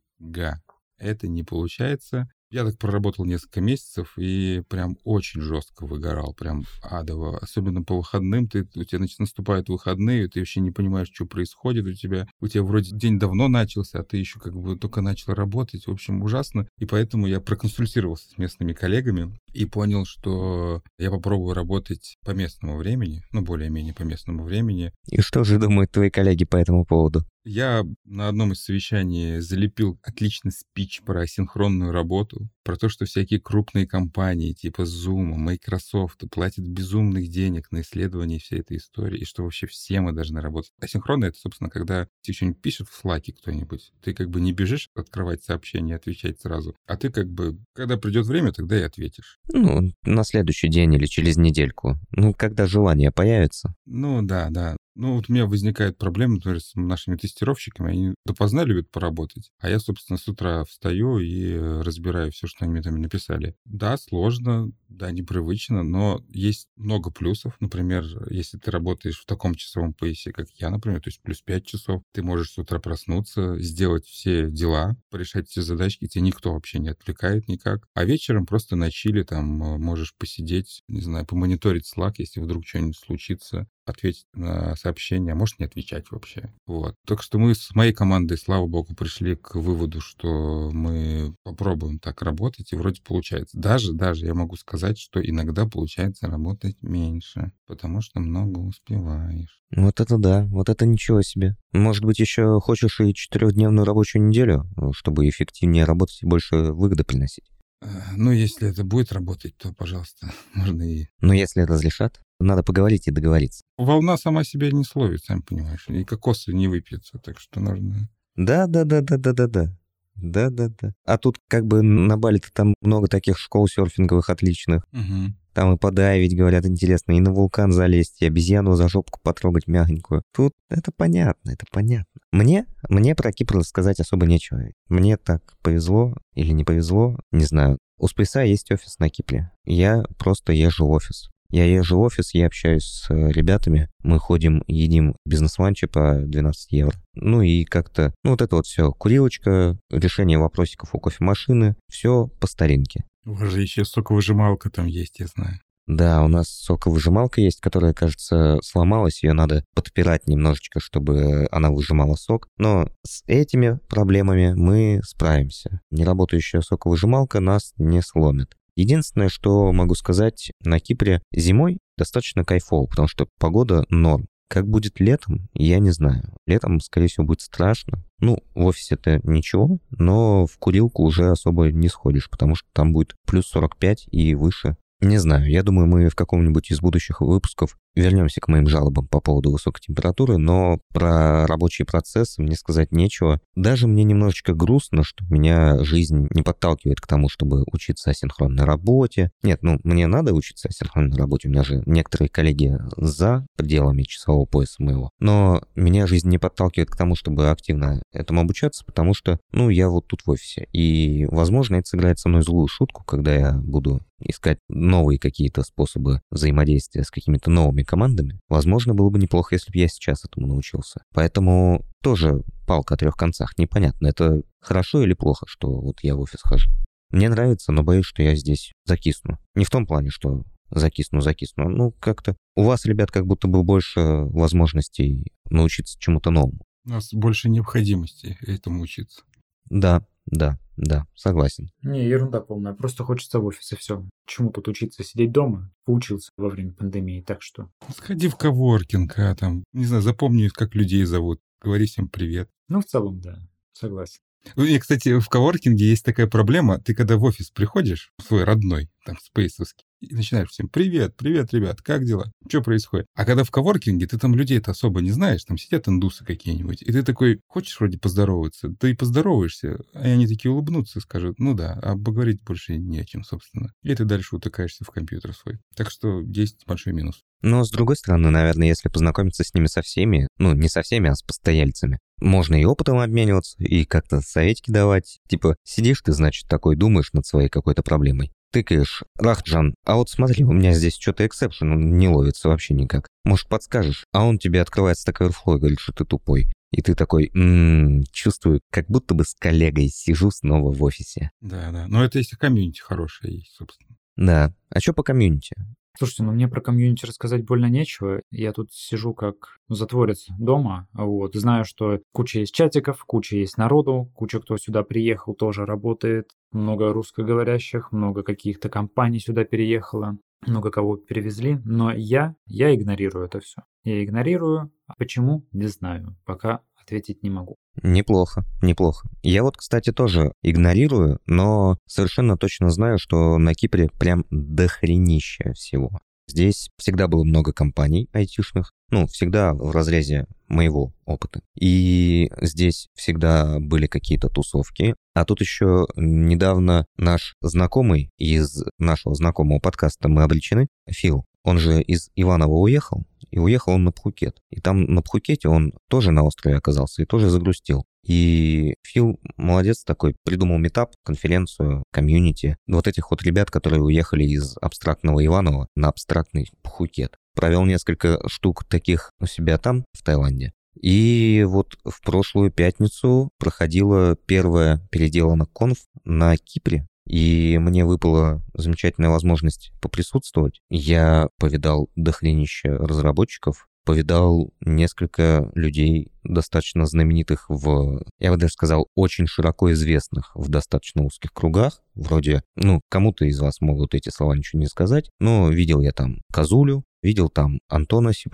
Это не получается. Я так проработал несколько месяцев и прям очень жестко выгорал, прям адово. Особенно по выходным. Ты, у тебя значит, наступают выходные, ты вообще не понимаешь, что происходит у тебя. У тебя вроде день давно начался, а ты еще как бы только начал работать. В общем, ужасно. И поэтому я проконсультировался с местными коллегами и понял, что я попробую работать по местному времени, ну, более-менее по местному времени. И что же думают твои коллеги по этому поводу? Я на одном из совещаний залепил отличный спич про синхронную работу. Про то, что всякие крупные компании типа Zoom, Microsoft платят безумных денег на исследование всей этой истории, и что вообще все мы должны работать. Асинхронно — это, собственно, когда тебе что-нибудь пишет в Slack кто-нибудь, ты как бы не бежишь открывать сообщение, отвечать сразу, а ты как бы, когда придет время, тогда и ответишь. Ну, на следующий день или через недельку. Ну, когда желание появится. Ну, да, да. Ну, вот у меня возникает проблема, например, с нашими тестировщиками. Они допоздна любят поработать, а я, собственно, с утра встаю и разбираю все, что они мне там написали. Да, сложно, да, непривычно, но есть много плюсов. Например, если ты работаешь в таком часовом поясе, как я, например, то есть плюс 5 часов, ты можешь с утра проснуться, сделать все дела, порешать все задачки, тебя никто вообще не отвлекает никак. А вечером просто на чили там можешь посидеть, не знаю, помониторить Slack, если вдруг что-нибудь случится, ответить на сообщение, а может не отвечать вообще. Вот. Так что мы с моей командой, слава богу, пришли к выводу, что мы попробуем так работать, и вроде получается. Даже, даже я могу сказать, что иногда получается работать меньше, потому что много успеваешь. Вот это да, вот это ничего себе. Может быть, еще хочешь и четырехдневную рабочую неделю, чтобы эффективнее работать и больше выгоды приносить? Э, ну, если это будет работать, то, пожалуйста, можно и... Но если разрешат? Надо поговорить и договориться. Волна сама себя не словит, сам понимаешь. И кокосы не выпьются, так что нужно... Да-да-да-да-да-да-да. Да-да-да. А тут как бы на Бали-то там много таких школ серфинговых отличных. Угу. Там и подавить, говорят, интересно, и на вулкан залезть, и обезьяну за жопку потрогать мягенькую. Тут это понятно, это понятно. Мне, мне про Кипр рассказать особо нечего. Мне так повезло или не повезло, не знаю. У Спейса есть офис на Кипре. Я просто езжу в офис. Я езжу в офис, я общаюсь с э, ребятами, мы ходим, едим бизнес-ланчи по 12 евро. Ну и как-то, ну вот это вот все, курилочка, решение вопросиков у кофемашины, все по старинке. У вас же еще соковыжималка там есть, я знаю. Да, у нас соковыжималка есть, которая, кажется, сломалась. Ее надо подпирать немножечко, чтобы она выжимала сок. Но с этими проблемами мы справимся. Неработающая соковыжималка нас не сломит. Единственное, что могу сказать, на Кипре зимой достаточно кайфово, потому что погода норм. Как будет летом, я не знаю. Летом, скорее всего, будет страшно. Ну, в офисе-то ничего, но в курилку уже особо не сходишь, потому что там будет плюс 45 и выше. Не знаю, я думаю, мы в каком-нибудь из будущих выпусков вернемся к моим жалобам по поводу высокой температуры, но про рабочий процесс мне сказать нечего. Даже мне немножечко грустно, что меня жизнь не подталкивает к тому, чтобы учиться асинхронной работе. Нет, ну, мне надо учиться асинхронной работе, у меня же некоторые коллеги за пределами часового пояса моего. Но меня жизнь не подталкивает к тому, чтобы активно этому обучаться, потому что, ну, я вот тут в офисе. И, возможно, это сыграет со мной злую шутку, когда я буду искать новые какие-то способы взаимодействия с какими-то новыми командами, возможно, было бы неплохо, если бы я сейчас этому научился. Поэтому тоже палка о трех концах. Непонятно, это хорошо или плохо, что вот я в офис хожу. Мне нравится, но боюсь, что я здесь закисну. Не в том плане, что закисну, закисну. Ну, как-то у вас, ребят, как будто бы больше возможностей научиться чему-то новому. У нас больше необходимости этому учиться. Да, да, да, согласен. Не, ерунда полная. Просто хочется в офис и все. Чему тут учиться? Сидеть дома? Поучился во время пандемии, так что... Сходи в коворкинг, а там, не знаю, запомни, как людей зовут. Говори всем привет. Ну, в целом, да, согласен. И, кстати, в коворкинге есть такая проблема. Ты когда в офис приходишь, свой родной, там, спейсовский, и начинаешь всем «Привет, привет, ребят, как дела? Что происходит?» А когда в коворкинге, ты там людей-то особо не знаешь, там сидят индусы какие-нибудь, и ты такой, хочешь вроде поздороваться? Ты и поздороваешься, а они такие улыбнутся скажут «Ну да, а поговорить больше не о чем, собственно». И ты дальше утыкаешься в компьютер свой. Так что есть большой минус. Но, с другой стороны, наверное, если познакомиться с ними со всеми, ну, не со всеми, а с постояльцами, можно и опытом обмениваться, и как-то советики давать. Типа, сидишь ты, значит, такой думаешь над своей какой-то проблемой. Тыкаешь, Рахджан, а вот смотри, у меня здесь что-то exception не ловится вообще никак. Может, подскажешь? А он тебе открывает Stack Overflow и говорит, что ты тупой. И ты такой, м-м, чувствую, как будто бы с коллегой сижу снова в офисе. Да, да. Но это если комьюнити хорошее есть, собственно. Да. А что по комьюнити? Слушайте, ну мне про комьюнити рассказать больно нечего. Я тут сижу как затворец дома, вот. Знаю, что куча есть чатиков, куча есть народу, куча кто сюда приехал тоже работает, много русскоговорящих, много каких-то компаний сюда переехало. много кого перевезли, но я, я игнорирую это все. Я игнорирую, а почему, не знаю, пока ответить не могу. Неплохо, неплохо. Я вот, кстати, тоже игнорирую, но совершенно точно знаю, что на Кипре прям дохренища всего. Здесь всегда было много компаний айтишных, ну, всегда в разрезе моего опыта. И здесь всегда были какие-то тусовки. А тут еще недавно наш знакомый из нашего знакомого подкаста «Мы обречены», Фил, он же из Иванова уехал, и уехал он на Пхукет. И там на Пхукете он тоже на острове оказался и тоже загрустил. И Фил молодец такой, придумал метап, конференцию, комьюнити. Вот этих вот ребят, которые уехали из абстрактного Иванова на абстрактный Пхукет. Провел несколько штук таких у себя там, в Таиланде. И вот в прошлую пятницу проходила первая переделана конф на Кипре. И мне выпала замечательная возможность поприсутствовать. Я повидал дохренище разработчиков, повидал несколько людей, достаточно знаменитых в, я бы даже сказал, очень широко известных в достаточно узких кругах. Вроде, ну, кому-то из вас могут эти слова ничего не сказать, но видел я там Козулю, видел там Антона C++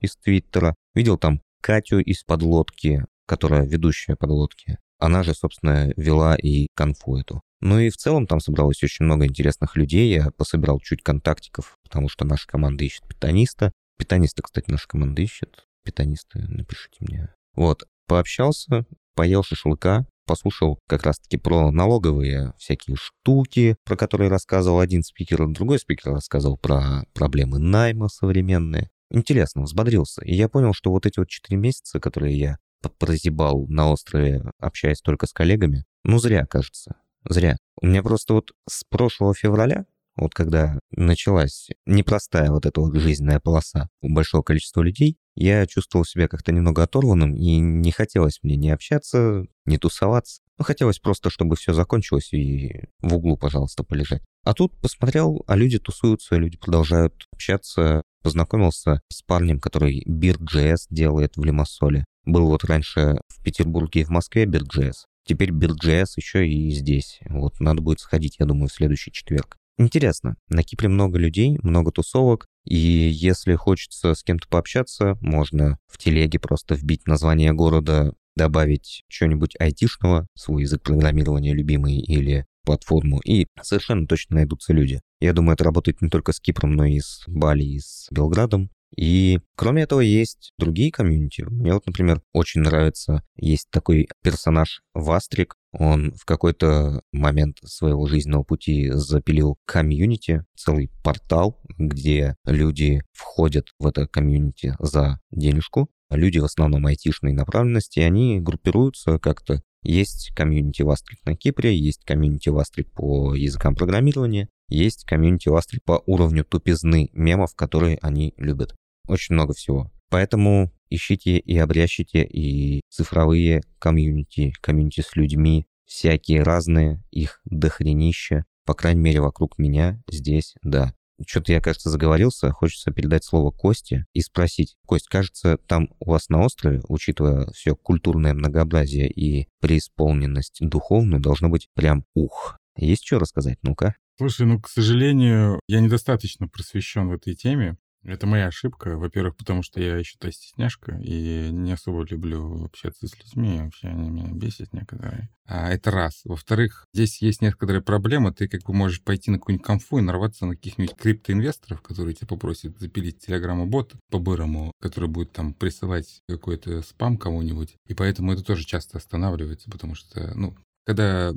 из Твиттера, видел там Катю из подлодки, которая ведущая подлодки. Она же, собственно, вела и конфу эту. Ну и в целом там собралось очень много интересных людей. Я пособирал чуть контактиков, потому что наша команда ищет питаниста. Питаниста, кстати, наша команда ищет. Питанисты, напишите мне. Вот, пообщался, поел шашлыка, послушал как раз-таки про налоговые всякие штуки, про которые рассказывал один спикер, другой спикер рассказывал про проблемы найма современные. Интересно, взбодрился. И я понял, что вот эти вот четыре месяца, которые я прозябал на острове, общаясь только с коллегами, ну зря, кажется. Зря. У меня просто вот с прошлого февраля, вот когда началась непростая вот эта вот жизненная полоса у большого количества людей, я чувствовал себя как-то немного оторванным, и не хотелось мне ни общаться, ни тусоваться. Ну, хотелось просто, чтобы все закончилось и в углу, пожалуйста, полежать. А тут посмотрел, а люди тусуются, люди продолжают общаться. Познакомился с парнем, который Bird.js делает в Лимассоле. Был вот раньше в Петербурге и в Москве Bird.js. Теперь Bird.js еще и здесь. Вот надо будет сходить, я думаю, в следующий четверг. Интересно, на Кипре много людей, много тусовок, и если хочется с кем-то пообщаться, можно в телеге просто вбить название города, добавить что-нибудь айтишного, свой язык программирования любимый или платформу, и совершенно точно найдутся люди. Я думаю, это работает не только с Кипром, но и с Бали, и с Белградом. И кроме этого есть другие комьюнити. Мне вот, например, очень нравится, есть такой персонаж Вастрик, он в какой-то момент своего жизненного пути запилил комьюнити, целый портал, где люди входят в это комьюнити за денежку. Люди в основном айтишной направленности, они группируются как-то. Есть комьюнити Вастрик на Кипре, есть комьюнити Вастрик по языкам программирования, есть комьюнити Вастрик по уровню тупизны мемов, которые они любят очень много всего. Поэтому ищите и обрящите и цифровые комьюнити, комьюнити с людьми, всякие разные, их дохренища. По крайней мере, вокруг меня здесь, да. Что-то я, кажется, заговорился. Хочется передать слово Косте и спросить. Кость, кажется, там у вас на острове, учитывая все культурное многообразие и преисполненность духовную, должно быть прям ух. Есть что рассказать? Ну-ка. Слушай, ну, к сожалению, я недостаточно просвещен в этой теме. Это моя ошибка. Во-первых, потому что я считаю стесняшка и не особо люблю общаться с людьми. Вообще они меня бесят некоторые. А это раз. Во-вторых, здесь есть некоторые проблемы. Ты как бы можешь пойти на какую-нибудь конфу и нарваться на каких-нибудь криптоинвесторов, которые тебя попросят запилить телеграмму-бот по-бырому, который будет там присылать какой-то спам кому-нибудь. И поэтому это тоже часто останавливается, потому что, ну, когда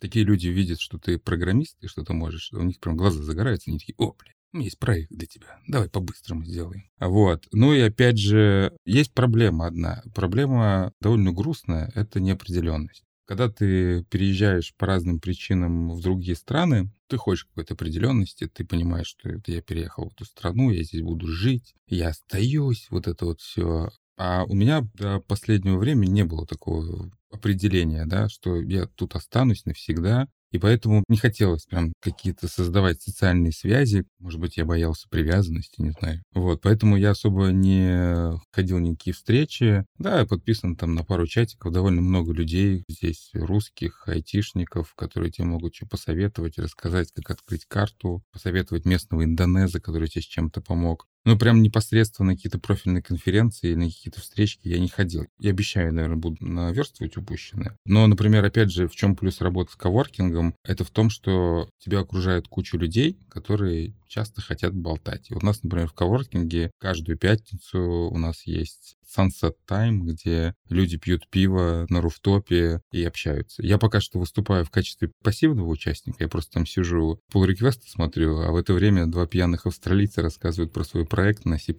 такие люди видят, что ты программист и что ты можешь, у них прям глаза загораются, они такие, о, блин, есть проект для тебя. Давай по-быстрому сделаем. Вот. Ну и опять же, есть проблема одна. Проблема довольно грустная — это неопределенность. Когда ты переезжаешь по разным причинам в другие страны, ты хочешь какой-то определенности, ты понимаешь, что это я переехал в эту страну, я здесь буду жить, я остаюсь, вот это вот все. А у меня до последнего времени не было такого определения, да, что я тут останусь навсегда, И поэтому не хотелось прям какие-то создавать социальные связи. Может быть, я боялся привязанности, не знаю. Вот, поэтому я особо не ходил ни никакие встречи. Да, я подписан там на пару чатиков, довольно много людей здесь, русских, айтишников, которые тебе могут что посоветовать, рассказать, как открыть карту, посоветовать местного индонеза, который тебе с чем-то помог. Ну, прям непосредственно на какие-то профильные конференции или на какие-то встречки я не ходил. Я обещаю, наверное, буду наверстывать упущенное. Но, например, опять же, в чем плюс работы с коворкингом? Это в том, что тебя окружает куча людей, которые часто хотят болтать. И вот у нас, например, в коворкинге каждую пятницу у нас есть Sunset Time, где люди пьют пиво на руфтопе и общаются. Я пока что выступаю в качестве пассивного участника, я просто там сижу, пол реквеста смотрю, а в это время два пьяных австралийца рассказывают про свой проект на C++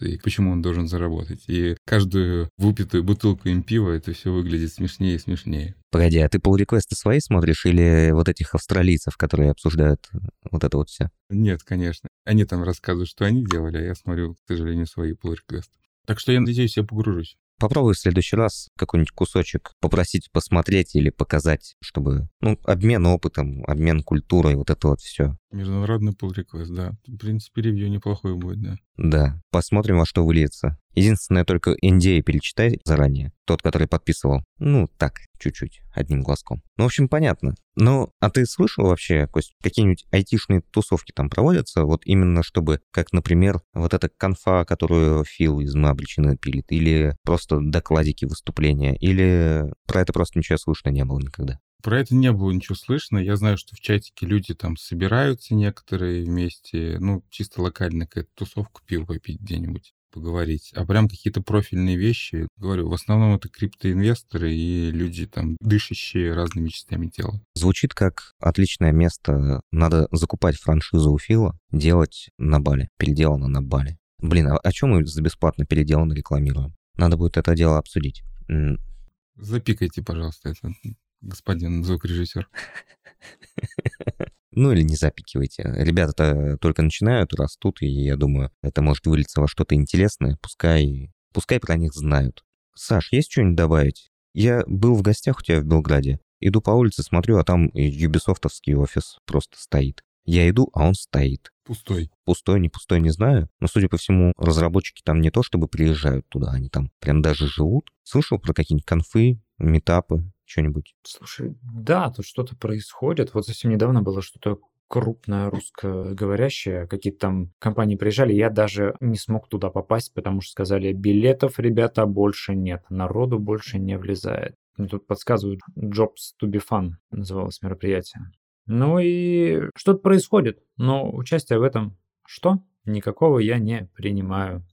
и почему он должен заработать. И каждую выпитую бутылку им пива это все выглядит смешнее и смешнее. Погоди, а ты пол реквесты свои смотришь или вот этих австралийцев, которые обсуждают вот это вот все? Нет, конечно. Они там рассказывают, что они делали, а я смотрю, к сожалению, свои pull реквесты так что я надеюсь, я погружусь. Попробуй в следующий раз какой-нибудь кусочек попросить посмотреть или показать, чтобы, ну, обмен опытом, обмен культурой, вот это вот все. Международный pull request, да. В принципе, ревью неплохое будет, да. Да. Посмотрим, во что выльется. Единственное, только NDA перечитай заранее. Тот, который подписывал. Ну, так, чуть-чуть, одним глазком. Ну, в общем, понятно. Ну, а ты слышал вообще, Кость, какие-нибудь айтишные тусовки там проводятся? Вот именно чтобы, как, например, вот эта конфа, которую Фил из «Мы обречены» пилит, или просто докладики выступления, или про это просто ничего слышно не было никогда? Про это не было ничего слышно. Я знаю, что в чатике люди там собираются некоторые вместе, ну, чисто локально какая-то тусовка пил попить где-нибудь поговорить. А прям какие-то профильные вещи, говорю, в основном это криптоинвесторы и люди там, дышащие разными частями тела. Звучит как отличное место. Надо закупать франшизу у Фила, делать на Бали, переделано на Бали. Блин, а о чем мы за бесплатно переделано рекламируем? Надо будет это дело обсудить. Запикайте, пожалуйста, это господин звукорежиссер. Ну или не запикивайте. Ребята-то только начинают, растут, и я думаю, это может вылиться во что-то интересное. Пускай, пускай про них знают. Саш, есть что-нибудь добавить? Я был в гостях у тебя в Белграде. Иду по улице, смотрю, а там юбисофтовский офис просто стоит. Я иду, а он стоит. Пустой. Пустой, не пустой, не знаю. Но, судя по всему, разработчики там не то чтобы приезжают туда, они там прям даже живут. Слышал про какие-нибудь конфы, метапы, что-нибудь? Слушай, да, тут что-то происходит. Вот совсем недавно было что-то крупное русскоговорящее, какие-то там компании приезжали, я даже не смог туда попасть, потому что сказали, билетов, ребята, больше нет, народу больше не влезает. Мне тут подсказывают, Jobs to be fun называлось мероприятие. Ну и что-то происходит, но участие в этом что? Никакого я не принимаю,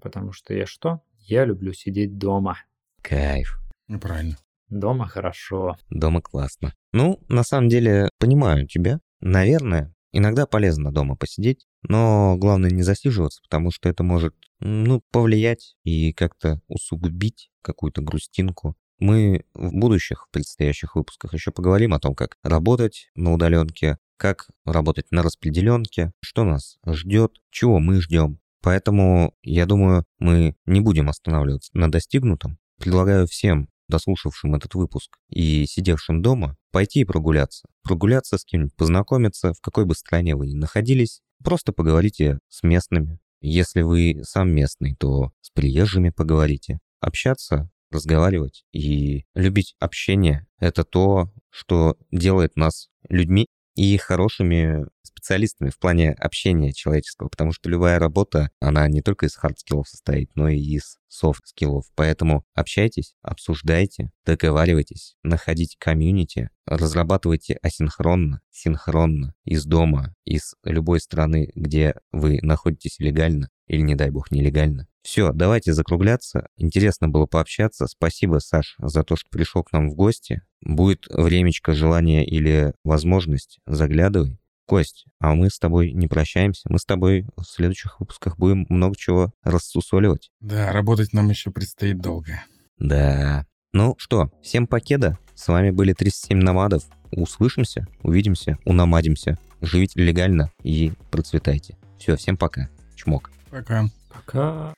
потому что я что? Я люблю сидеть дома. Кайф. Ну, правильно. Дома хорошо. Дома классно. Ну, на самом деле, понимаю тебя. Наверное, иногда полезно дома посидеть, но главное не засиживаться, потому что это может, ну, повлиять и как-то усугубить какую-то грустинку. Мы в будущих, в предстоящих выпусках еще поговорим о том, как работать на удаленке, как работать на распределенке, что нас ждет, чего мы ждем. Поэтому, я думаю, мы не будем останавливаться на достигнутом. Предлагаю всем дослушавшим этот выпуск и сидевшим дома, пойти и прогуляться. Прогуляться с кем-нибудь, познакомиться, в какой бы стране вы ни находились. Просто поговорите с местными. Если вы сам местный, то с приезжими поговорите. Общаться, разговаривать и любить общение – это то, что делает нас людьми и хорошими специалистами в плане общения человеческого, потому что любая работа, она не только из хард-скиллов состоит, но и из софт-скиллов. Поэтому общайтесь, обсуждайте, договаривайтесь, находите комьюнити, разрабатывайте асинхронно, синхронно, из дома, из любой страны, где вы находитесь легально или, не дай бог, нелегально. Все, давайте закругляться. Интересно было пообщаться. Спасибо, Саш, за то, что пришел к нам в гости. Будет времечко, желание или возможность, заглядывай. Кость, а мы с тобой не прощаемся. Мы с тобой в следующих выпусках будем много чего рассусоливать. Да, работать нам еще предстоит долго. Да. Ну что, всем покеда. С вами были 37 намадов. Услышимся, увидимся, унамадимся. Живите легально и процветайте. Все, всем пока. Чмок. Пока. Пока.